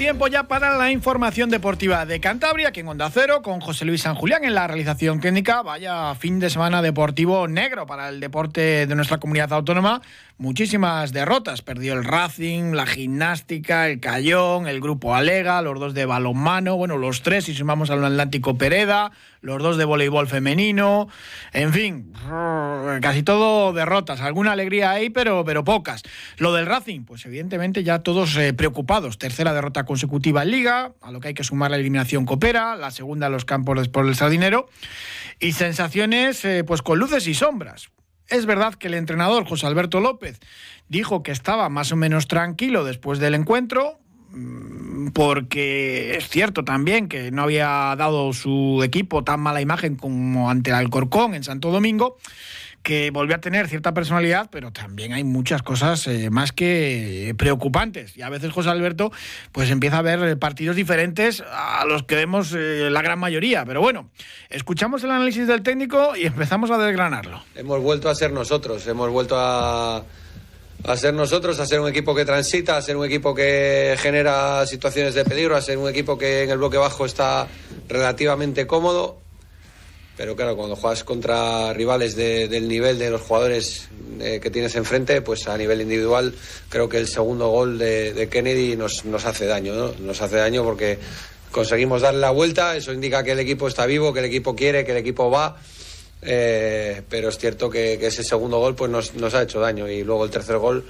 Tiempo ya para la información deportiva de Cantabria, aquí en Onda Cero, con José Luis San Julián en la realización técnica. Vaya fin de semana deportivo negro para el deporte de nuestra comunidad autónoma muchísimas derrotas. Perdió el Racing, la gimnástica, el Cayón, el Grupo Alega, los dos de balonmano, bueno, los tres si sumamos al Atlántico Pereda, los dos de voleibol femenino, en fin, casi todo derrotas. Alguna alegría ahí, pero, pero pocas. Lo del Racing, pues evidentemente ya todos eh, preocupados. Tercera derrota consecutiva en Liga, a lo que hay que sumar la eliminación Copera, la segunda en los campos por el Sardinero, y sensaciones eh, pues con luces y sombras es verdad que el entrenador José Alberto López dijo que estaba más o menos tranquilo después del encuentro, porque es cierto también que no había dado su equipo tan mala imagen como ante el Alcorcón en Santo Domingo, que volvió a tener cierta personalidad, pero también hay muchas cosas eh, más que preocupantes. Y a veces José Alberto pues empieza a ver partidos diferentes a los que vemos eh, la gran mayoría. Pero bueno, escuchamos el análisis del técnico y empezamos a desgranarlo. Hemos vuelto a ser nosotros, hemos vuelto a a ser nosotros, a ser un equipo que transita, a ser un equipo que genera situaciones de peligro, a ser un equipo que en el bloque bajo está relativamente cómodo pero claro, cuando juegas contra rivales del nivel de los jugadores eh, que tienes enfrente, pues a nivel individual creo que el segundo gol de, Kennedy nos, nos, hace daño, ¿no? Nos hace daño porque conseguimos darle la vuelta, eso indica que el equipo está vivo, que el equipo quiere, que el equipo va. Eh, pero es cierto que, ese segundo gol pues nos, nos, ha hecho daño y luego el tercer gol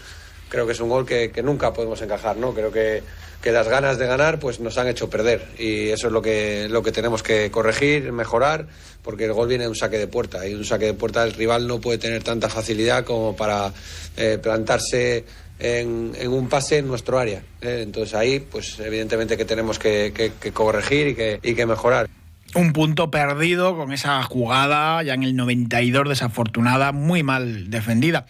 creo que es un gol que, que nunca podemos encajar, ¿no? Creo que que las ganas de ganar pues nos han hecho perder y eso es lo que lo que tenemos que corregir, mejorar, porque el gol viene de un saque de puerta y un saque de puerta el rival no puede tener tanta facilidad como para eh, plantarse en, un pase en nuestro área. ¿eh? Entonces ahí pues evidentemente que tenemos que, corregir que, y que mejorar. Un punto perdido con esa jugada ya en el 92 desafortunada, muy mal defendida.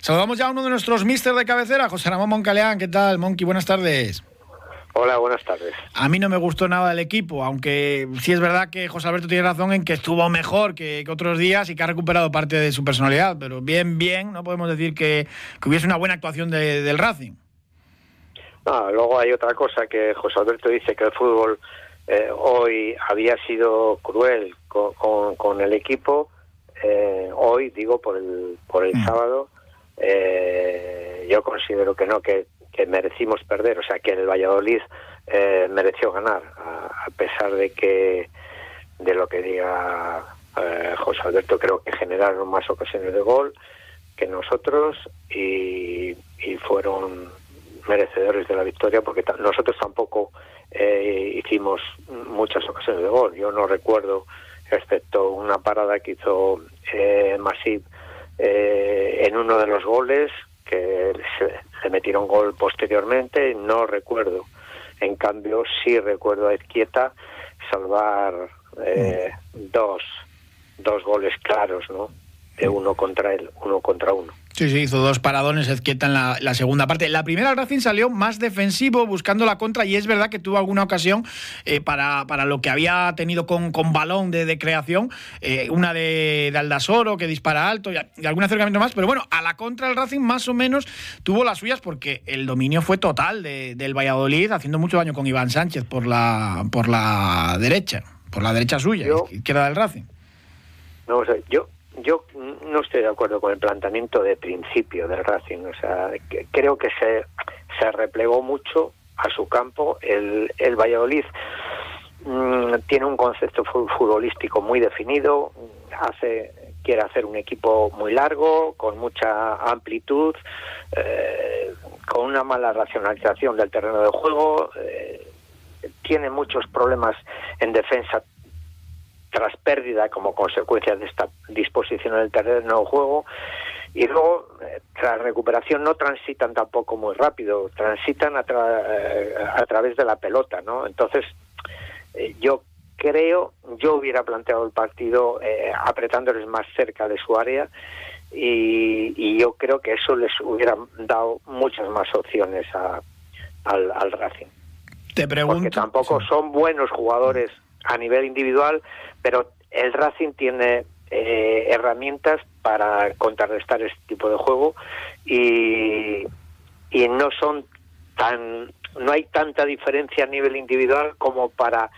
Saludamos ya a uno de nuestros mister de cabecera, José Ramón Moncaleán. ¿Qué tal, Monqui? Buenas tardes. Hola, buenas tardes. A mí no me gustó nada el equipo, aunque sí es verdad que José Alberto tiene razón en que estuvo mejor que, otros días y que ha recuperado parte de su personalidad, pero bien, bien, no podemos decir que, hubiese una buena actuación del Racing. No, luego hay otra cosa que José Alberto dice que el fútbol eh, hoy había sido cruel con, el equipo, eh, hoy digo por el, por el mm. sábado, eh, yo considero que no, que que merecimos perder, o sea que el Valladolid eh, mereció ganar, a, pesar de que de lo que diga eh, José Alberto, creo que generaron más ocasiones de gol que nosotros y, fueron merecedores de la victoria porque nosotros tampoco eh, hicimos muchas ocasiones de gol. Yo no recuerdo, excepto una parada que hizo eh, Masip en uno de los goles, que se, metieron gol posteriormente, no recuerdo. En cambio, sí recuerdo a Izquieta salvar eh, dos, dos goles claros, ¿no? De uno contra él, uno contra uno. Sí, sí, hizo dos paradones Ezquieta en la, segunda parte. La primera Racing salió más defensivo, buscando la contra, y es verdad que tuvo alguna ocasión eh, para, para, lo que había tenido con, con balón de, creación, eh, una de, Aldasoro que dispara alto y, algún acercamiento más, pero bueno, a la contra el Racing más o menos tuvo las suyas porque el dominio fue total del Valladolid, haciendo mucho daño con Iván Sánchez por la, por la derecha, por la derecha suya, izquierda del Racing. No, sé, yo yo no estoy de acuerdo con el planteamiento de principio del Racing. O sea, creo que se, se replegó mucho a su campo. El, el Valladolid mm, tiene un concepto futbolístico muy definido, hace quiere hacer un equipo muy largo, con mucha amplitud, eh, con una mala racionalización del terreno de juego. Eh, tiene muchos problemas en defensa tras pérdida como consecuencia de esta disposición del terreno de juego y luego eh, tras recuperación no transitan tampoco muy rápido, transitan a, eh, a través de la pelota, ¿no? Entonces eh, yo creo, yo hubiera planteado el partido apretándoles más cerca de su área y, y, yo creo que eso les hubiera dado muchas más opciones a, al, al Racing. Te pregunto. Porque tampoco son buenos jugadores a nivel individual, pero el Racing tiene eh, herramientas para contrarrestar este tipo de juego y, y no son tan no hay tanta diferencia a nivel individual como para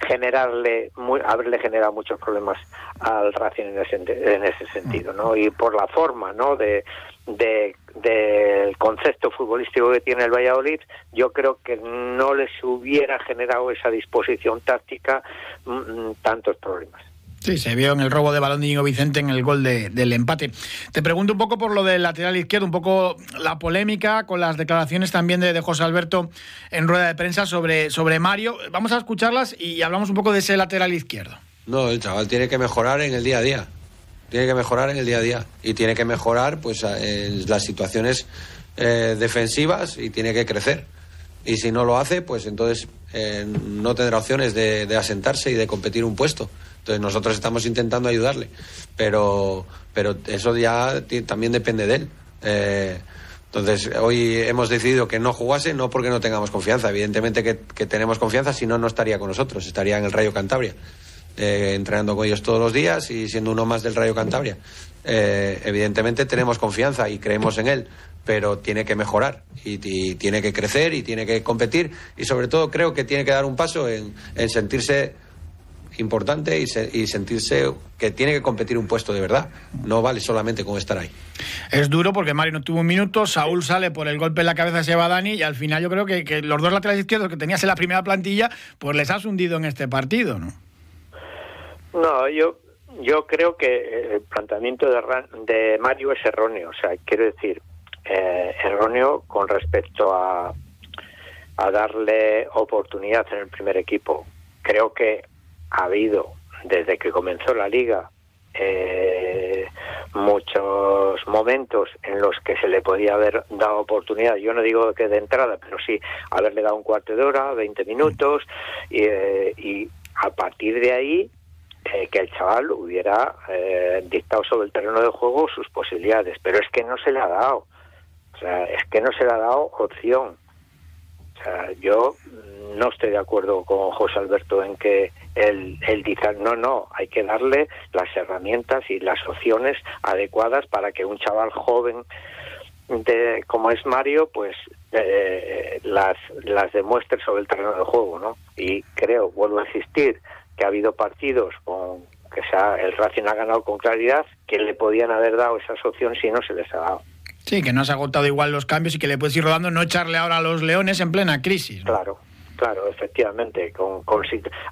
generarle haberle generado muchos problemas al Racing en ese, en ese sentido no y por la forma no de, de del concepto futbolístico que tiene el Valladolid yo creo que no les hubiera generado esa disposición táctica mm, mm, tantos problemas Sí, se vio en el robo de balón de Diego Vicente en el gol de, del empate. Te pregunto un poco por lo del lateral izquierdo, un poco la polémica con las declaraciones también de, de, José Alberto en rueda de prensa sobre, sobre Mario. Vamos a escucharlas y hablamos un poco de ese lateral izquierdo. No, el chaval tiene que mejorar en el día a día. Tiene que mejorar en el día a día. Y tiene que mejorar pues en las situaciones eh, defensivas y tiene que crecer. Y si no lo hace, pues entonces eh, no tendrá opciones de, de asentarse y de competir un puesto. Entonces nosotros estamos intentando ayudarle, pero, pero eso ya también depende de él. Eh, entonces hoy hemos decidido que no jugase, no porque no tengamos confianza, evidentemente que, tenemos confianza, si no, no estaría con nosotros, estaría en el Rayo Cantabria, eh, entrenando con ellos todos los días y siendo uno más del Rayo Cantabria. Eh, evidentemente tenemos confianza y creemos en él, pero tiene que mejorar y, tiene que crecer y tiene que competir y sobre todo creo que tiene que dar un paso en, en sentirse importante y, sentirse que tiene que competir un puesto de verdad. No vale solamente con estar ahí. Es duro porque Mario no tuvo un minuto, Saúl sale por el golpe en la cabeza, se va Dani y al final yo creo que, que los dos laterales izquierdos que tenías en la primera plantilla, pues les has hundido en este partido, ¿no? No, yo yo creo que el planteamiento de, de Mario es erróneo. O sea, quiero decir, eh, erróneo con respecto a, a darle oportunidad en el primer equipo. Creo que ha habido desde que comenzó la liga eh, muchos momentos en los que se le podía haber dado oportunidad. Yo no digo que de entrada, pero sí haberle dado un cuarto de hora, 20 minutos, y, eh, y a partir de ahí eh, que el chaval hubiera dictado sobre el terreno de juego sus posibilidades. Pero es que no se le ha dado. O sea, es que no se le ha dado opción. O sea, yo no estoy de acuerdo con José Alberto en que él, él dice, no, no, hay que darle las herramientas y las opciones adecuadas para que un chaval joven de, como es Mario, pues eh, las, las demuestre sobre el terreno de juego, ¿no? Y creo, vuelvo a insistir, que ha habido partidos con que sea, el Racing ha ganado con claridad, que le podían haber dado esas opciones si no se les ha dado. Sí, que no se ha agotado igual los cambios y que le puedes ir rodando, no echarle ahora a los leones en plena crisis. Claro, Claro, efectivamente, con,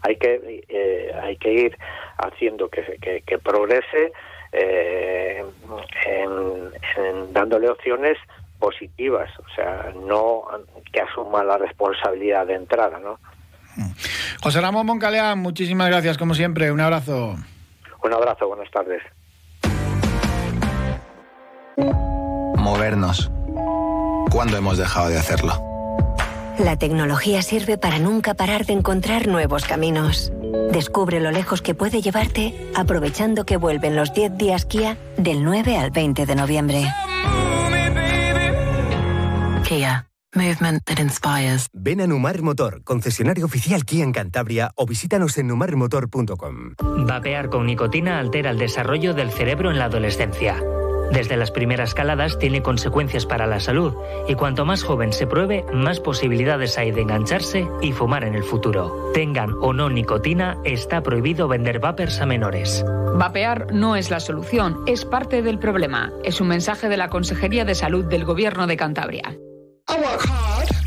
hay que eh, hay que ir haciendo que, que, progrese eh, en, dándole opciones positivas, o sea, no que asuma la responsabilidad de entrada, ¿no? José Ramón Moncalea, muchísimas gracias, como siempre, un abrazo. Un abrazo, buenas tardes. Movernos. ¿Cuándo hemos dejado de hacerlo? La tecnología sirve para nunca parar de encontrar nuevos caminos. Descubre lo lejos que puede llevarte aprovechando que vuelven los 10 días Kia del 9 al 20 de noviembre. Kia. Movement that inspires. Ven a Numar Motor, concesionario oficial Kia en Cantabria o visítanos en numarmotor.com. Vapear con nicotina altera el desarrollo del cerebro en la adolescencia. Desde las primeras caladas tiene consecuencias para la salud y cuanto más joven se pruebe, más posibilidades hay de engancharse y fumar en el futuro. Tengan o no nicotina, está prohibido vender vapers a menores. Vapear no es la solución, es parte del problema. Es un mensaje de la Consejería de Salud del Gobierno de Cantabria.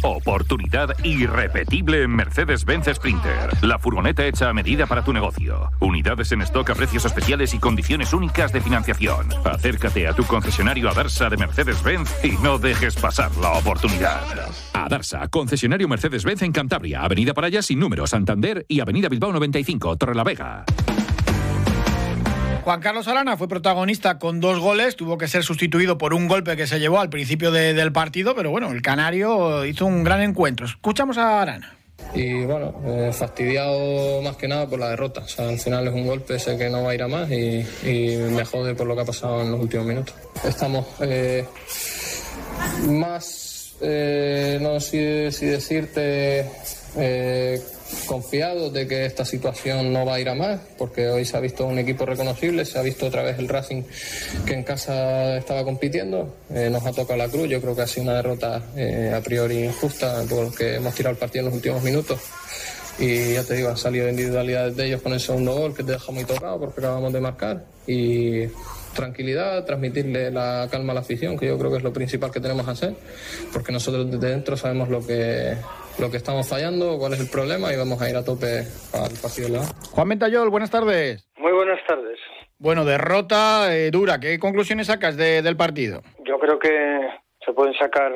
Oportunidad irrepetible en Mercedes-Benz Sprinter. La furgoneta hecha a medida para tu negocio. Unidades en stock a precios especiales y condiciones únicas de financiación. Acércate a tu concesionario Adarsa de Mercedes-Benz y no dejes pasar la oportunidad. Adarsa, concesionario Mercedes-Benz en Cantabria, Avenida Paraya sin número, Santander y Avenida Bilbao 95, Torrelavega. Juan Carlos Arana fue protagonista con dos goles, tuvo que ser sustituido por un golpe que se llevó al principio del partido, pero bueno, el Canario hizo un gran encuentro. Escuchamos a Arana. Y bueno, eh, fastidiado más que nada por la derrota. O sea, al final es un golpe, sé que no va a ir a más y, me jode por lo que ha pasado en los últimos minutos. Estamos eh, más, eh, no sé si decirte confiados de que esta situación no va a ir a más, porque hoy se ha visto un equipo reconocible, se ha visto otra vez el Racing que en casa estaba compitiendo, eh, nos ha tocado la cruz, yo creo que ha sido una derrota eh, a priori injusta porque hemos tirado el partido en los últimos minutos. Y ya te digo, han salido individualidades de ellos con el segundo gol que te deja muy tocado porque acabamos de marcar. Y tranquilidad, transmitirle la calma a la afición, que yo creo que es lo principal que tenemos que hacer, porque nosotros desde dentro sabemos lo que, lo que estamos fallando, cuál es el problema y vamos a ir a tope al partido de Juan Mentayol, buenas tardes. Muy buenas tardes. Bueno, derrota eh, dura. ¿Qué conclusiones sacas del partido? Yo creo que se pueden sacar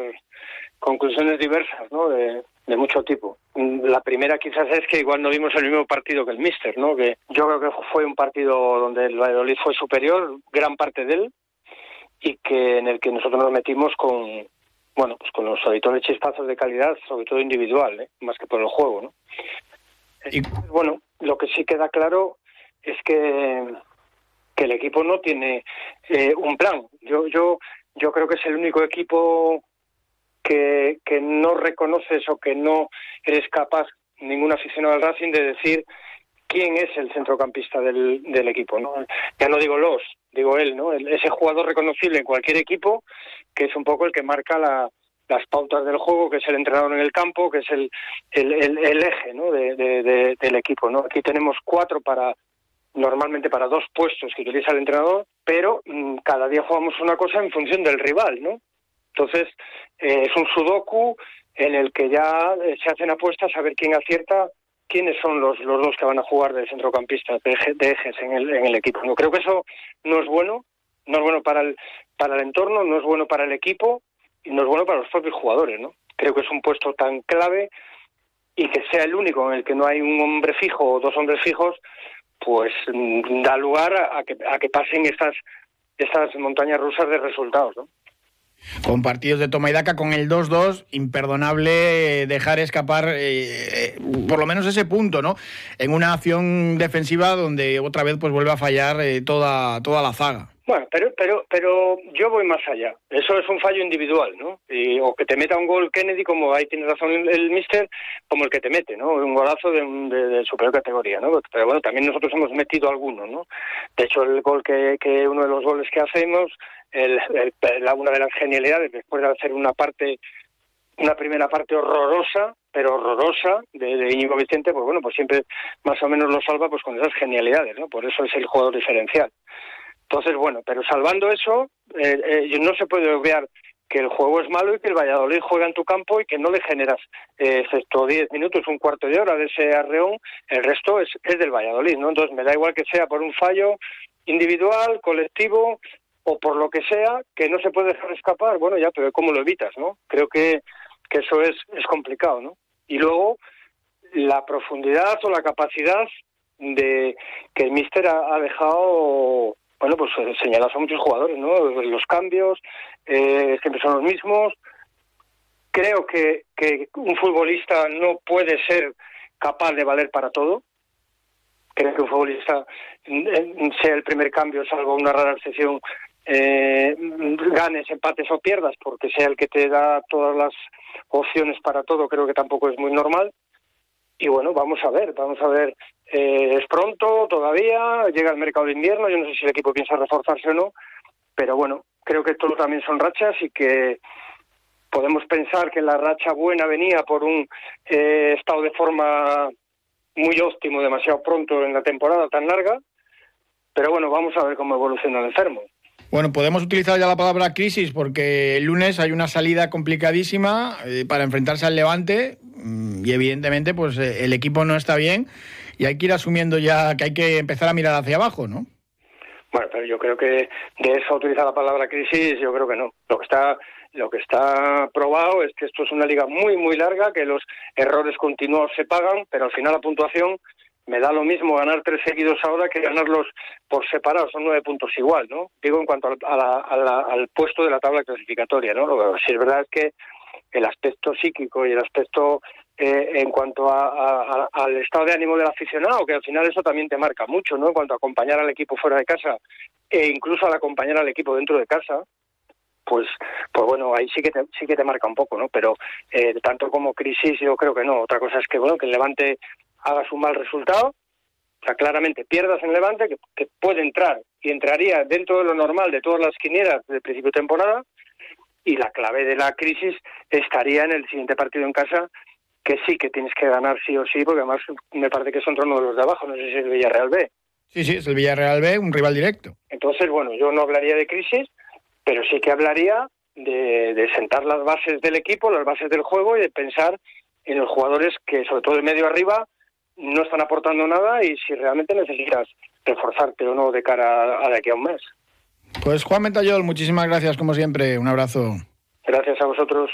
conclusiones diversas, ¿no? De, de mucho tipo. La primera quizás es que igual no vimos el mismo partido que el Mister, ¿no? Que yo creo que fue un partido donde el Valladolid fue superior, gran parte de él, y que en el que nosotros nos metimos con, bueno, pues con los habituales chispazos de calidad, sobre todo individual, ¿eh? más que por el juego, ¿no? Y... Bueno, lo que sí queda claro es que que el equipo no tiene eh, un plan. Yo yo yo creo que es el único equipo que, que no reconoces o que no eres capaz, ningún aficionado al Racing, de decir quién es el centrocampista del, equipo. ¿no? Ya no digo los, digo él, ¿no? ese jugador reconocible en cualquier equipo, que es un poco el que marca la, las pautas del juego, que es el entrenador en el campo, que es el, el, el, eje ¿no? de, de, del equipo. ¿no? Aquí tenemos cuatro para normalmente para dos puestos que utiliza el entrenador, pero mm, cada día jugamos una cosa en función del rival, ¿no? Entonces, eh, es un sudoku en el que ya eh, se hacen apuestas a ver quién acierta quiénes son los, los dos que van a jugar de centrocampista, de, ejes en el, en el equipo. No creo que eso no es bueno, no es bueno para el, para el entorno, no es bueno para el equipo y no es bueno para los propios jugadores. ¿no? Creo que es un puesto tan clave y que sea el único en el que no hay un hombre fijo o dos hombres fijos, pues mm, da lugar a, que, a que pasen estas, estas montañas rusas de resultados. ¿no? Con partidos de toma y daca, con el 2-2, imperdonable dejar escapar eh, por lo menos ese punto, ¿no? En una acción defensiva donde otra vez pues vuelve a fallar eh, toda, toda la zaga. Bueno, pero, pero, pero yo voy más allá. Eso es un fallo individual, ¿no? Y, o que te meta un gol Kennedy, como ahí tiene razón el, mister, como el que te mete, ¿no? Un golazo de, de, superior categoría, ¿no? Pero bueno, también nosotros hemos metido alguno, ¿no? De hecho, el gol que, que uno de los goles que hacemos el, la, una de las genialidades después de hacer una parte una primera parte horrorosa pero horrorosa de, de Íñigo Vicente pues bueno pues siempre más o menos lo salva pues con esas genialidades no por eso es el jugador diferencial entonces bueno pero salvando eso eh, eh, no se puede obviar que el juego es malo y que el Valladolid juega en tu campo y que no le generas, eh, excepto 10 minutos, un cuarto de hora de ese arreón, el resto es, es del Valladolid, ¿no? Entonces me da igual que sea por un fallo individual, colectivo, o por lo que sea, que no se puede dejar escapar, bueno, ya, pero ¿cómo lo evitas, no? Creo que, que eso es, es complicado, ¿no? Y luego, la profundidad o la capacidad de que el míster ha, dejado, bueno, pues eh, señalados a muchos jugadores, ¿no? Los cambios, eh, siempre son los mismos. Creo que, que un futbolista no puede ser capaz de valer para todo, creo que un futbolista sea el primer cambio, salvo una rara excepción, eh, ganes, empates o pierdas, porque sea el que te da todas las opciones para todo, creo que tampoco es muy normal. Y bueno, vamos a ver, vamos a ver. Eh, es pronto todavía, llega el mercado de invierno, yo no sé si el equipo piensa reforzarse o no, pero bueno, creo que todo también son rachas y que podemos pensar que la racha buena venía por un eh, estado de forma muy óptimo demasiado pronto en la temporada tan larga, pero bueno, vamos a ver cómo evoluciona el enfermo. Bueno, podemos utilizar ya la palabra crisis porque el lunes hay una salida complicadísima eh, para enfrentarse al Levante mm, y evidentemente pues eh, el equipo no está bien y hay que ir asumiendo ya que hay que empezar a mirar hacia abajo, ¿no? Bueno, pero yo creo que de eso utilizar la palabra crisis, yo creo que no. Lo que está lo que está probado es que esto es una liga muy muy larga, que los errores continuos se pagan, pero al final la puntuación me da lo mismo ganar tres seguidos ahora que ganarlos por separado, son nueve puntos igual, ¿no? Digo en cuanto al puesto de la tabla clasificatoria, ¿no? Lo que sí es verdad es que el aspecto psíquico y el aspecto eh, en cuanto al estado de ánimo del aficionado, que al final eso también te marca mucho, ¿no? En cuanto a acompañar al equipo fuera de casa e incluso al acompañar al equipo dentro de casa, pues, pues bueno, ahí sí que te, sí que te marca un poco, ¿no? Pero eh, tanto como crisis yo creo que no. Otra cosa es que, bueno, que el Levante haga su mal resultado, o sea, claramente pierdas en Levante, que, puede entrar y entraría dentro de lo normal de todas las quinielas de principio de temporada, y la clave de la crisis estaría en el siguiente partido en casa, que sí que tienes que ganar sí o sí, porque además me parece que son uno de los de abajo, no sé si es el Villarreal B. Sí, sí, es el Villarreal B, un rival directo. Entonces, bueno, yo no hablaría de crisis, pero sí que hablaría de, de sentar las bases del equipo, las bases del juego y de pensar en los jugadores que, sobre todo de medio arriba, no están aportando nada y si realmente necesitas reforzarte o no de cara a, de aquí a un mes. Pues Juan Mentayol, muchísimas gracias como siempre. Un abrazo. Gracias a vosotros.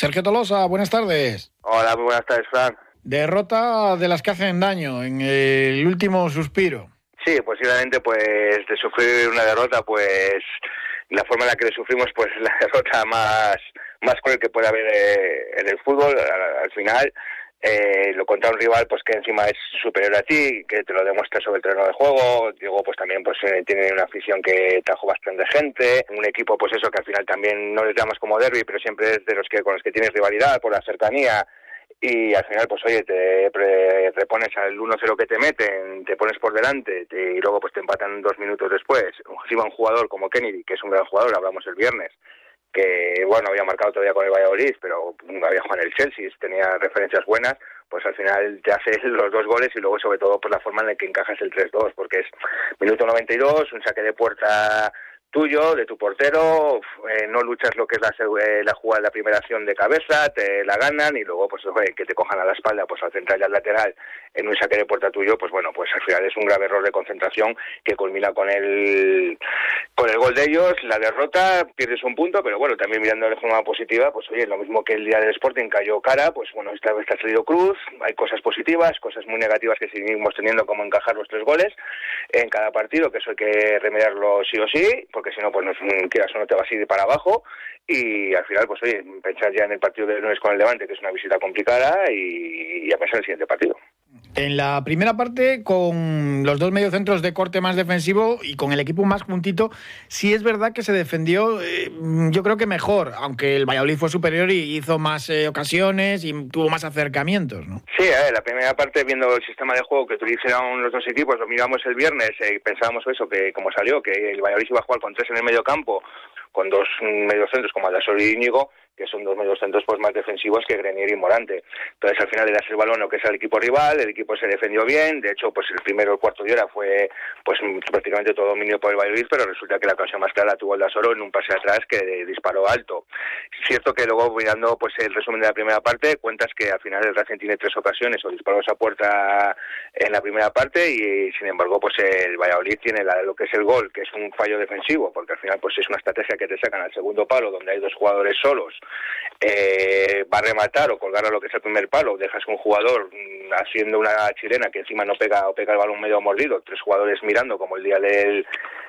Sergio Tolosa, buenas tardes. Hola, muy buenas tardes, Fran. Derrota de las que hacen daño en el último suspiro. Sí, posiblemente pues de sufrir una derrota, pues la forma en la que le sufrimos, pues la derrota más, más cruel que puede haber eh, en el fútbol al, final. Eh, lo contra un rival pues que encima es superior a ti, que te lo demuestra sobre el terreno de juego, digo pues también pues eh, tiene una afición que trajo bastante gente, un equipo pues eso que al final también no les llamas como derby, pero siempre es de los que con los que tienes rivalidad por la cercanía, y al final pues oye te repones al 1-0 que te meten te pones por delante y luego pues te empatan dos minutos después. Encima un jugador como Kennedy que es un gran jugador hablamos el viernes que bueno había marcado todavía con el Valladolid pero había jugado en el Chelsea tenía referencias buenas pues al final te hace los dos goles y luego sobre todo pues la forma en la que encajas el 3-2 porque es minuto 92 un saque de puerta tuyo, de tu portero, eh, no luchas lo que es la, eh, la jugada la primera acción de cabeza, te la ganan y luego pues que te cojan a la espalda pues al central y al lateral en un saque de puerta tuyo, pues bueno, pues al final es un grave error de concentración que culmina con el con el gol de ellos, la derrota, pierdes un punto, pero bueno, también mirando de forma positiva, pues oye, lo mismo que el día del Sporting cayó cara, pues bueno, esta vez ha salido cruz, hay cosas positivas, cosas muy negativas que seguimos teniendo como encajar los tres goles en cada partido, que eso hay que remediarlo sí o sí, porque si no, pues no, quieras o no te vas a ir para abajo. Y al final, pues oye, pensar ya en el partido de lunes con el Levante, que es una visita complicada, y, a pensar en el siguiente partido. En la primera parte, con los dos mediocentros de corte más defensivo y con el equipo más juntito, sí es verdad que se defendió, eh, yo creo que mejor, aunque el Valladolid fue superior y hizo más eh, ocasiones y tuvo más acercamientos, ¿no? Sí, ver, la primera parte, viendo el sistema de juego que utilizaron los dos equipos, lo miramos el viernes y eh, pensábamos eso, que como salió, que el Valladolid iba a jugar con tres en el medio campo, con dos mediocentros como Aldasol y Íñigo, que son dos mediocentros pues más defensivos que Grenier y Morante. Entonces al final le das el balón lo que es al equipo rival, el equipo se defendió bien, de hecho pues el primero el cuarto de hora fue pues prácticamente todo dominio por el Valladolid, pero resulta que la ocasión más clara tuvo el Dasoro en un pase atrás que disparó alto. Es cierto que luego mirando pues el resumen de la primera parte, cuentas que al final el Racing tiene tres ocasiones o disparó esa puerta en la primera parte y sin embargo pues el Valladolid tiene lo que es el gol, que es un fallo defensivo, porque al final pues es una estrategia que te sacan al segundo palo donde hay dos jugadores solos eh, va a rematar o colgar a lo que es el primer palo, dejas un jugador mm, haciendo una chilena que encima no pega o pega el balón medio mordido, tres jugadores mirando como el día del,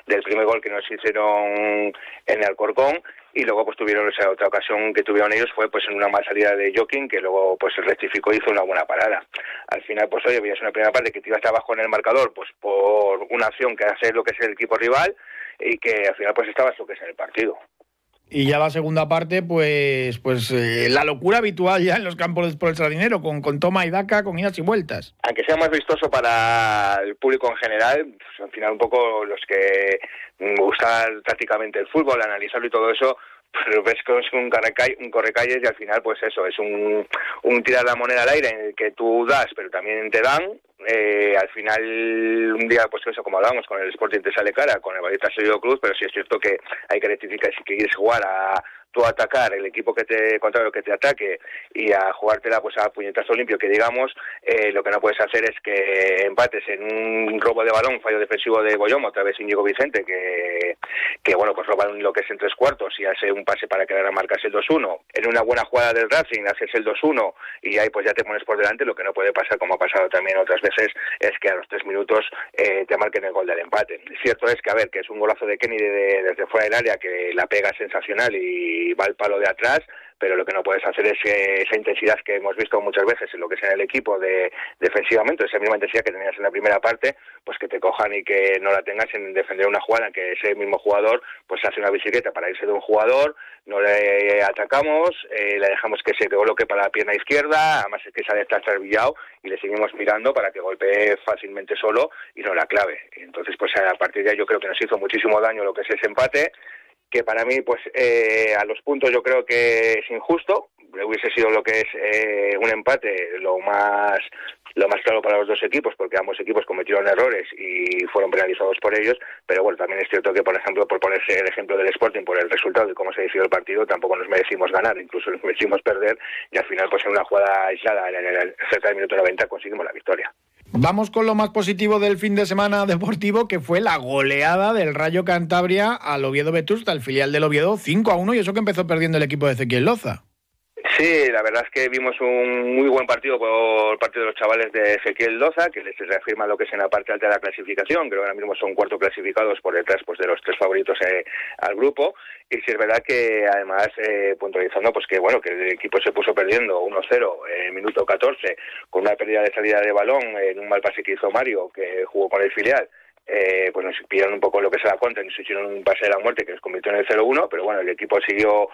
del primer gol que nos hicieron en el Alcorcón y luego pues tuvieron esa otra ocasión que tuvieron ellos fue pues en una mal salida de Joking que luego pues rectificó y hizo una buena parada. Al final pues oye veías una primera parte que te ibas abajo en el marcador pues por una acción que hace lo que es el equipo rival y que al final pues estabas lo que es en el partido y ya la segunda parte, pues, pues eh, la locura habitual ya en los campos por el sardinero, con, con toma y daca, con idas y vueltas. Aunque sea más vistoso para el público en general, pues, al final un poco los que gustan prácticamente el fútbol, analizarlo y todo eso, pero ves que es un, un correcalles y al final pues eso, es un, un tirar la moneda al aire en el que tú das pero también te dan eh, al final un día pues eso como hablábamos con el Sporting te sale cara con el Valletta Sergio Cruz pero sí es cierto que hay que rectificar si quieres jugar a tú atacar el equipo que te contrario que te ataque y a jugártela pues a puñetazo limpio que digamos eh, lo que no puedes hacer es que empates en un robo de balón fallo defensivo de Boyoma otra vez Íñigo Vicente que, que bueno pues roban lo que es en tres cuartos y hace un pase para quedar a marcarse el 2-1 en una buena jugada del Racing haces el 2-1 y ahí pues ya te pones por delante. Lo que no puede pasar como ha pasado también otras veces es que a los tres minutos eh, te marquen el gol del empate. Cierto es que a ver que es un golazo de Kenny desde fuera del área que la pega sensacional y va al palo de atrás, pero lo que no puedes hacer es esa intensidad que hemos visto muchas veces en lo que es en el equipo de defensivamente, esa misma intensidad que tenías en la primera parte, pues que te cojan y que no la tengas en defender una jugada en que ese mismo jugador pues hace una bicicleta para irse de un jugador, no le atacamos, eh, le dejamos que se coloque para la pierna izquierda, además es que sale trasvillado y le seguimos mirando para que golpee fácilmente solo y no la clave. Entonces, pues a partir de ahí yo creo que nos hizo muchísimo daño lo que es ese empate, que para mí, pues eh, a los puntos yo creo que es injusto, hubiese sido lo que es eh, un empate lo más lo más claro para los dos equipos porque ambos equipos cometieron errores y fueron penalizados por ellos. Pero bueno también es cierto que por ejemplo por ponerse el ejemplo del Sporting por el resultado y cómo se decidió el partido tampoco nos merecimos ganar incluso nos merecimos perder. Y al final pues en una jugada aislada en el, cerca del minuto 90 conseguimos la victoria Vamos con lo más positivo del fin de semana deportivo, que fue la goleada del Rayo Cantabria al Oviedo Vetusta, el filial del Oviedo, 5 a 1, y eso que empezó perdiendo el equipo de Ezequiel Loza. Sí, la verdad es que vimos un muy buen partido por parte de los chavales de Ezequiel Loza, que les reafirma lo que es en la parte alta de la clasificación, creo que ahora mismo son cuarto clasificados por detrás pues, de los tres favoritos eh, al grupo, y sí es verdad que además eh, puntualizando pues que bueno que el equipo se puso perdiendo 1-0 en minuto 14 con una pérdida de salida de balón en un mal pase que hizo Mario, que jugó con el filial, eh, pues nos pillaron un poco lo que se da cuenta y nos hicieron un pase de la muerte que nos convirtió en el 0-1, pero bueno, el equipo siguió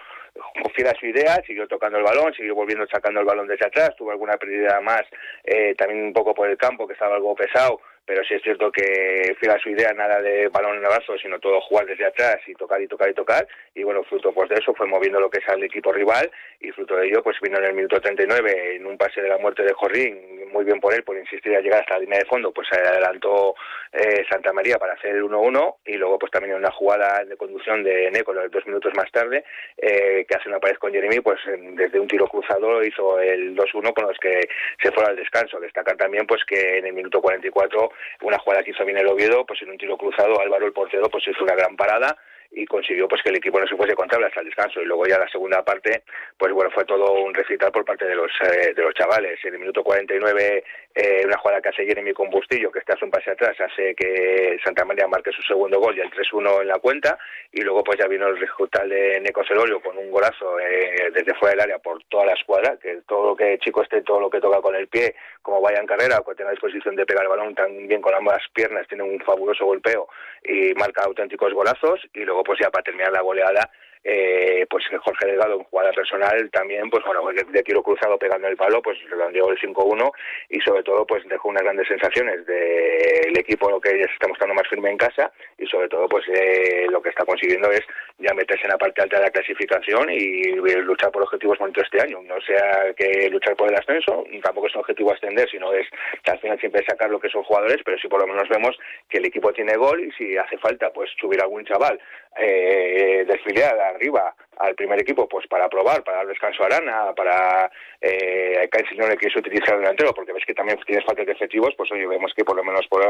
fiel a su idea, siguió tocando el balón, siguió volviendo sacando el balón desde atrás, tuvo alguna pérdida más eh, también un poco por el campo que estaba algo pesado, pero sí es cierto que fiel a su idea, nada de balón en el brazo, sino todo jugar desde atrás y tocar y tocar y tocar. Y bueno, fruto pues de eso fue moviendo lo que es al equipo rival y fruto de ello pues vino en el minuto 39 en un pase de la muerte de Jorrín, muy bien por él, por insistir a llegar hasta la línea de fondo, pues se adelantó eh, Santa María para hacer el 1-1 y luego pues también en una jugada de conducción de Neco dos minutos más tarde, eh, que hace una pared con Jeremy, pues desde un tiro cruzado hizo el 2-1 con los que se fuera al descanso. Destacar también pues que en el minuto 44 una jugada que hizo bien el Oviedo, pues en un tiro cruzado Álvaro el portero pues hizo una gran parada y consiguió pues que el equipo no se fuese contable hasta el descanso. Y luego ya la segunda parte pues bueno fue todo un recital por parte de los eh, de los chavales. En el minuto 49 eh, una jugada que hace Jeremy con Bustillo que está hace un pase atrás hace que Santa María marque su segundo gol y el 3-1 en la cuenta y luego pues ya vino el recital de Neco Celorio con un golazo eh, desde fuera del área por toda la escuadra que todo lo que chico esté todo lo que toca con el pie como vaya en carrera o tenga disposición de pegar el balón tan bien con ambas piernas tiene un fabuloso golpeo y marca auténticos golazos y luego pues ya para terminar la goleada eh, pues Jorge Delgado en jugada personal también pues bueno de, tiro cruzado pegando el palo pues redondeó el 5-1 y sobre todo pues dejó unas grandes sensaciones del equipo lo que ya se está mostrando más firme en casa y sobre todo pues eh, lo que está consiguiendo es ya meterse en la parte alta de la clasificación y luchar por objetivos bonitos este año. No sea que luchar por el ascenso tampoco es un objetivo ascender sino es que al final siempre sacar lo que son jugadores pero sí por lo menos vemos que el equipo tiene gol y si hace falta pues subir algún chaval eh, desfiliar arriba al primer equipo pues para probar, para dar descanso a Arana, para eh, que el que quiere utilizar el delantero, porque ves que también tienes falta de efectivos, pues hoy vemos que por lo menos por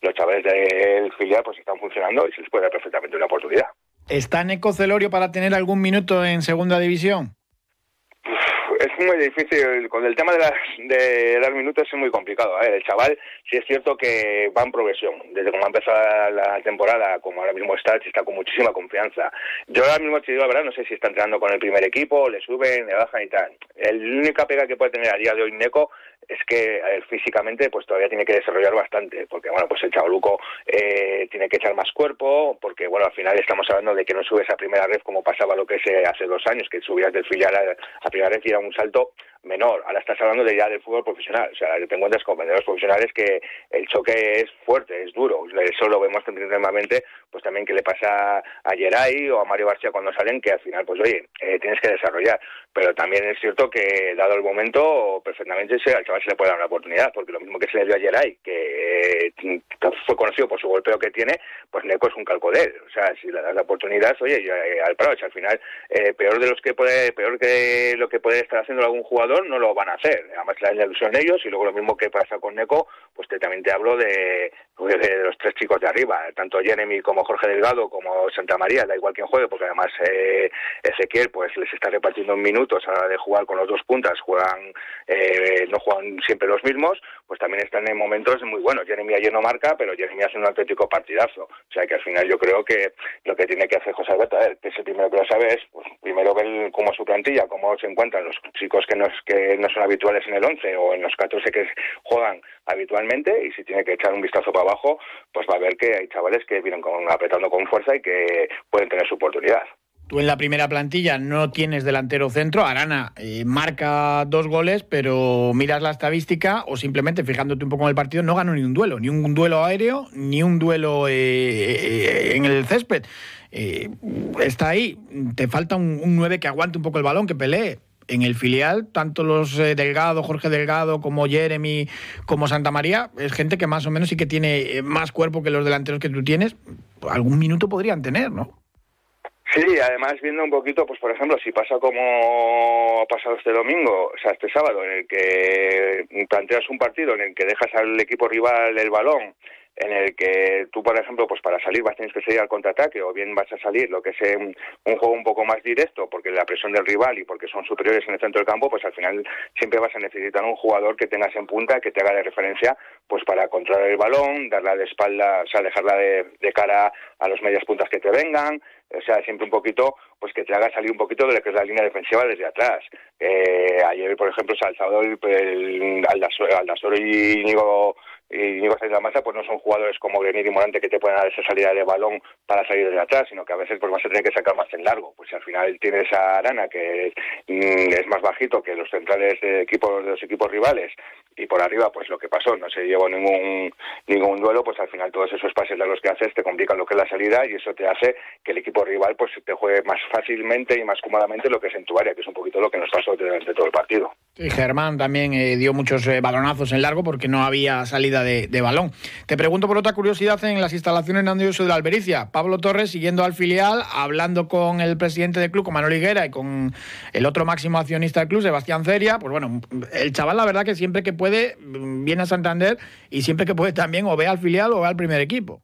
los chavales del filial pues están funcionando y se les puede dar perfectamente una oportunidad. ¿Está Neco Celorio para tener algún minuto en segunda división? Es muy difícil, con el tema de, las, de dar minutos es muy complicado. ¿eh? El chaval sí es cierto que va en progresión. Desde como ha empezado la temporada, como ahora mismo está, está con muchísima confianza. Yo ahora mismo te digo la verdad, no sé si está entrenando con el primer equipo, le suben, le bajan y tal. El única pega que puede tener a día de hoy Neco es que físicamente pues todavía tiene que desarrollar bastante, porque bueno, pues el chavaluco eh, tiene que echar más cuerpo, porque bueno, al final estamos hablando de que no subes a primera red como pasaba lo que es eh, hace dos años, que subías del filial a, a primera red y era un salto menor. Ahora estás hablando de ya del fútbol profesional. O sea, te encuentras con vendedores profesionales que el choque es fuerte, es duro. Eso lo vemos normalmente, pues también que le pasa a Geray o a Mario García cuando salen, que al final, pues oye, eh, tienes que desarrollar. Pero también es cierto que, dado el momento, perfectamente al chaval se le puede dar una oportunidad, porque lo mismo que se le dio a Geray, que eh, fue conocido por su golpeo que tiene, pues Neco es un calco de él. O sea, si le das la oportunidad, oye, eh, al Prado, al final, peor de los que puede, peor que lo que puede estar haciendo algún jugador no lo van a hacer. Además dan la ilusión ellos y luego lo mismo que pasa con Neco, pues te, también te hablo de, de, los tres chicos de arriba, tanto Jeremy como Jorge Delgado como Santa María, da igual quien juegue, porque además eh, Ezequiel pues les está repartiendo minutos a la hora de jugar con los dos puntas, juegan eh, no juegan siempre los mismos, pues también están en momentos muy buenos. Jeremy ayer no marca, pero Jeremy hace un auténtico partidazo. O sea que al final yo creo que lo que tiene que hacer José Alberto, que es el primero que lo sabe, es pues, primero ver cómo su plantilla, cómo se encuentran los chicos que no, que no son habituales en el 11 o en los 14 que juegan habitualmente y si tiene que echar un vistazo para abajo, pues va a ver que hay chavales que vienen apretando con fuerza y que pueden tener su oportunidad. Tú en la primera plantilla no tienes delantero centro. Arana eh, marca dos goles, pero miras la estadística o simplemente fijándote un poco en el partido, no ganó ni un duelo, ni un duelo aéreo, ni un duelo eh, eh, en el césped. está ahí. Te falta un, un 9 que aguante un poco el balón, que pelee en el filial, tanto los Delgado, Jorge Delgado, como Jeremy, como Santa María, es gente que más o menos sí que tiene más cuerpo que los delanteros que tú tienes. Algún minuto podrían tener, ¿no? Sí, además viendo un poquito, pues por ejemplo, si pasa como ha pasado este domingo, o sea, este sábado, en el que planteas un partido en el que dejas al equipo rival el balón, en el que tú, por ejemplo, pues para salir vas a tener que salir al contraataque o bien vas a salir lo que es un, juego un poco más directo porque la presión del rival y porque son superiores en el centro del campo, pues al final siempre vas a necesitar un jugador que tengas en punta, que te haga de referencia pues para controlar el balón, darla de espalda, o sea, dejarla de, de cara a los medias puntas que te vengan, o sea, siempre un poquito, pues que te haga salir un poquito de lo que es la línea defensiva desde atrás. Eh, ayer, por ejemplo, el Salvador, el, Aldasoro y Íñigo y Diego la Masa pues no son jugadores como Grenier y Morante que te pueden dar esa salida de balón para salir desde atrás, sino que a veces pues vas a tener que sacar más en largo. Pues al final tienes a Arana que mm, es más bajito que los centrales de equipos de los equipos rivales y por arriba pues lo que pasó, no se llevó ningún ningún duelo, pues al final todos esos pases de los que haces te complican lo que es la salida y eso te hace que el equipo rival pues te juegue más fácilmente y más cómodamente lo que es en tu área, que es un poquito lo que nos pasó durante todo el partido. Y Germán también eh, dio muchos eh, balonazos en largo porque no había salida de, balón. Te pregunto por otra curiosidad en las instalaciones Uso de la Albericia. Pablo Torres siguiendo al filial, hablando con el presidente del club, con Manuel Higuera, y con el otro máximo accionista del club, Sebastián Ceria. Pues bueno, el chaval la verdad que siempre que puede mm, viene a Santander y siempre que puede también o ve al filial o ve al primer equipo.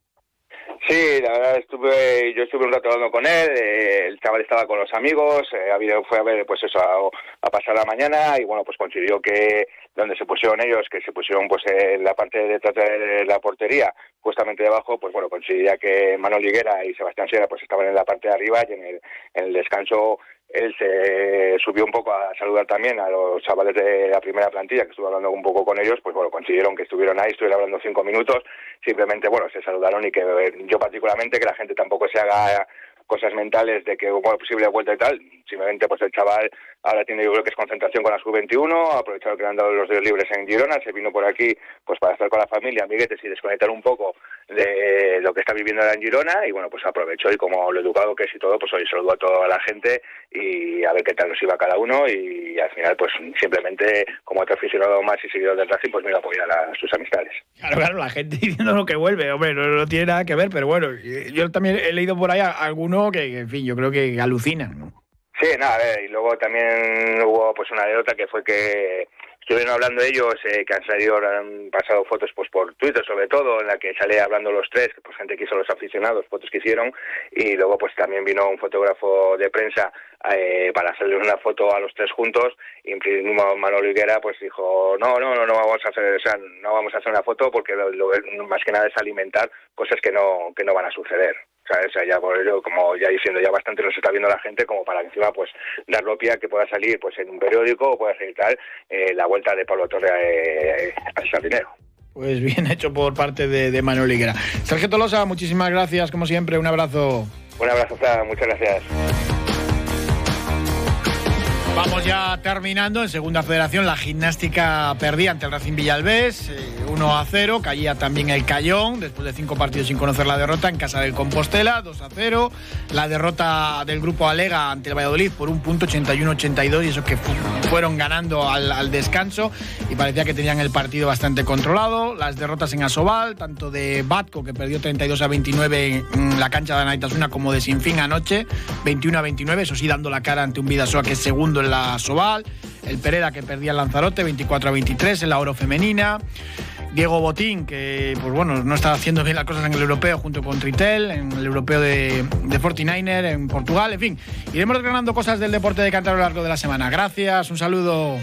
Sí, la verdad estuve, yo estuve un rato hablando con él, eh, el chaval estaba con los amigos, eh, fue a ver pues eso a, pasar la mañana y bueno pues coincidió que donde se pusieron ellos, que se pusieron pues en la parte de detrás de la portería, justamente debajo, pues bueno coincidía que Manuel Liguera y Sebastián Sierra pues estaban en la parte de arriba y en el descanso él se subió un poco a saludar también a los chavales de la primera plantilla, que estuve hablando un poco con ellos, pues bueno, consiguieron que estuvieron ahí, estuvieron hablando cinco minutos, simplemente, bueno, se saludaron y que yo particularmente que la gente tampoco se haga cosas mentales de que hubo posible vuelta y tal, simplemente pues el chaval ahora tiene yo creo que es concentración con la sub-21, ha aprovechado que le han dado los días libres en Girona, se vino por aquí pues para estar con la familia, amiguetes y desconectar un poco de lo que está viviendo ahora en Girona y bueno pues aprovechó y como lo educado que es y todo, pues hoy saludó a toda la gente y a ver qué tal nos iba cada uno y al final pues simplemente como otro aficionado más y seguidor del Racing pues me a apoyar a sus amistades. Claro, claro, la gente diciendo lo que vuelve, hombre, no, tiene nada que ver, pero bueno, yo también he leído por ahí a alguno que, en fin, yo creo que alucinan, ¿no? Sí, nada, a ver, y luego también hubo pues una anécdota que fue que estuvieron hablando ellos eh, que han salido han pasado fotos pues por Twitter sobre todo en la que sale hablando los tres que pues gente que hizo los aficionados fotos que hicieron y luego pues también vino un fotógrafo de prensa eh, para hacerle una foto a los tres juntos y Manolo Higuera pues dijo no no no no vamos a hacer o sea, no vamos a hacer una foto porque lo, más que nada es alimentar cosas que no que no van a suceder ¿sabes? O sea, ya por ello, como ya diciendo, ya bastante nos está viendo la gente como para encima pues dar pie que pueda salir pues en un periódico o pueda salir tal eh, la vuelta de Pablo Torre eh, al Sardinero. Pues bien hecho por parte de, de Manuel Higuera. Sergio Tolosa, muchísimas gracias, como siempre, un abrazo. Un abrazo, muchas gracias. Vamos ya terminando. En segunda federación, la gimnástica perdía ante el Racing Villalbés, 1 eh, a 0. Caía también el Cayón, después de cinco partidos sin conocer la derrota en casa del Compostela, 2 a 0. La derrota del grupo Alega ante el Valladolid por un punto 81-82, y eso que fueron ganando al, descanso y parecía que tenían el partido bastante controlado. Las derrotas en Asobal, tanto de Batco, que perdió 32 a 29 en la cancha de Anaitasuna, como de Sinfín anoche, 21 a 29, eso sí, dando la cara ante un Vidasoa que es segundo la Soval. el Pereda que perdía el Lanzarote 24 a 23 en la oro femenina. Diego Botín, que pues bueno, no está haciendo bien las cosas en el europeo junto con Tritel, en el europeo de, de 49er, en Portugal, en fin. Iremos desgranando cosas del deporte de cantar a lo largo de la semana. Gracias, un saludo.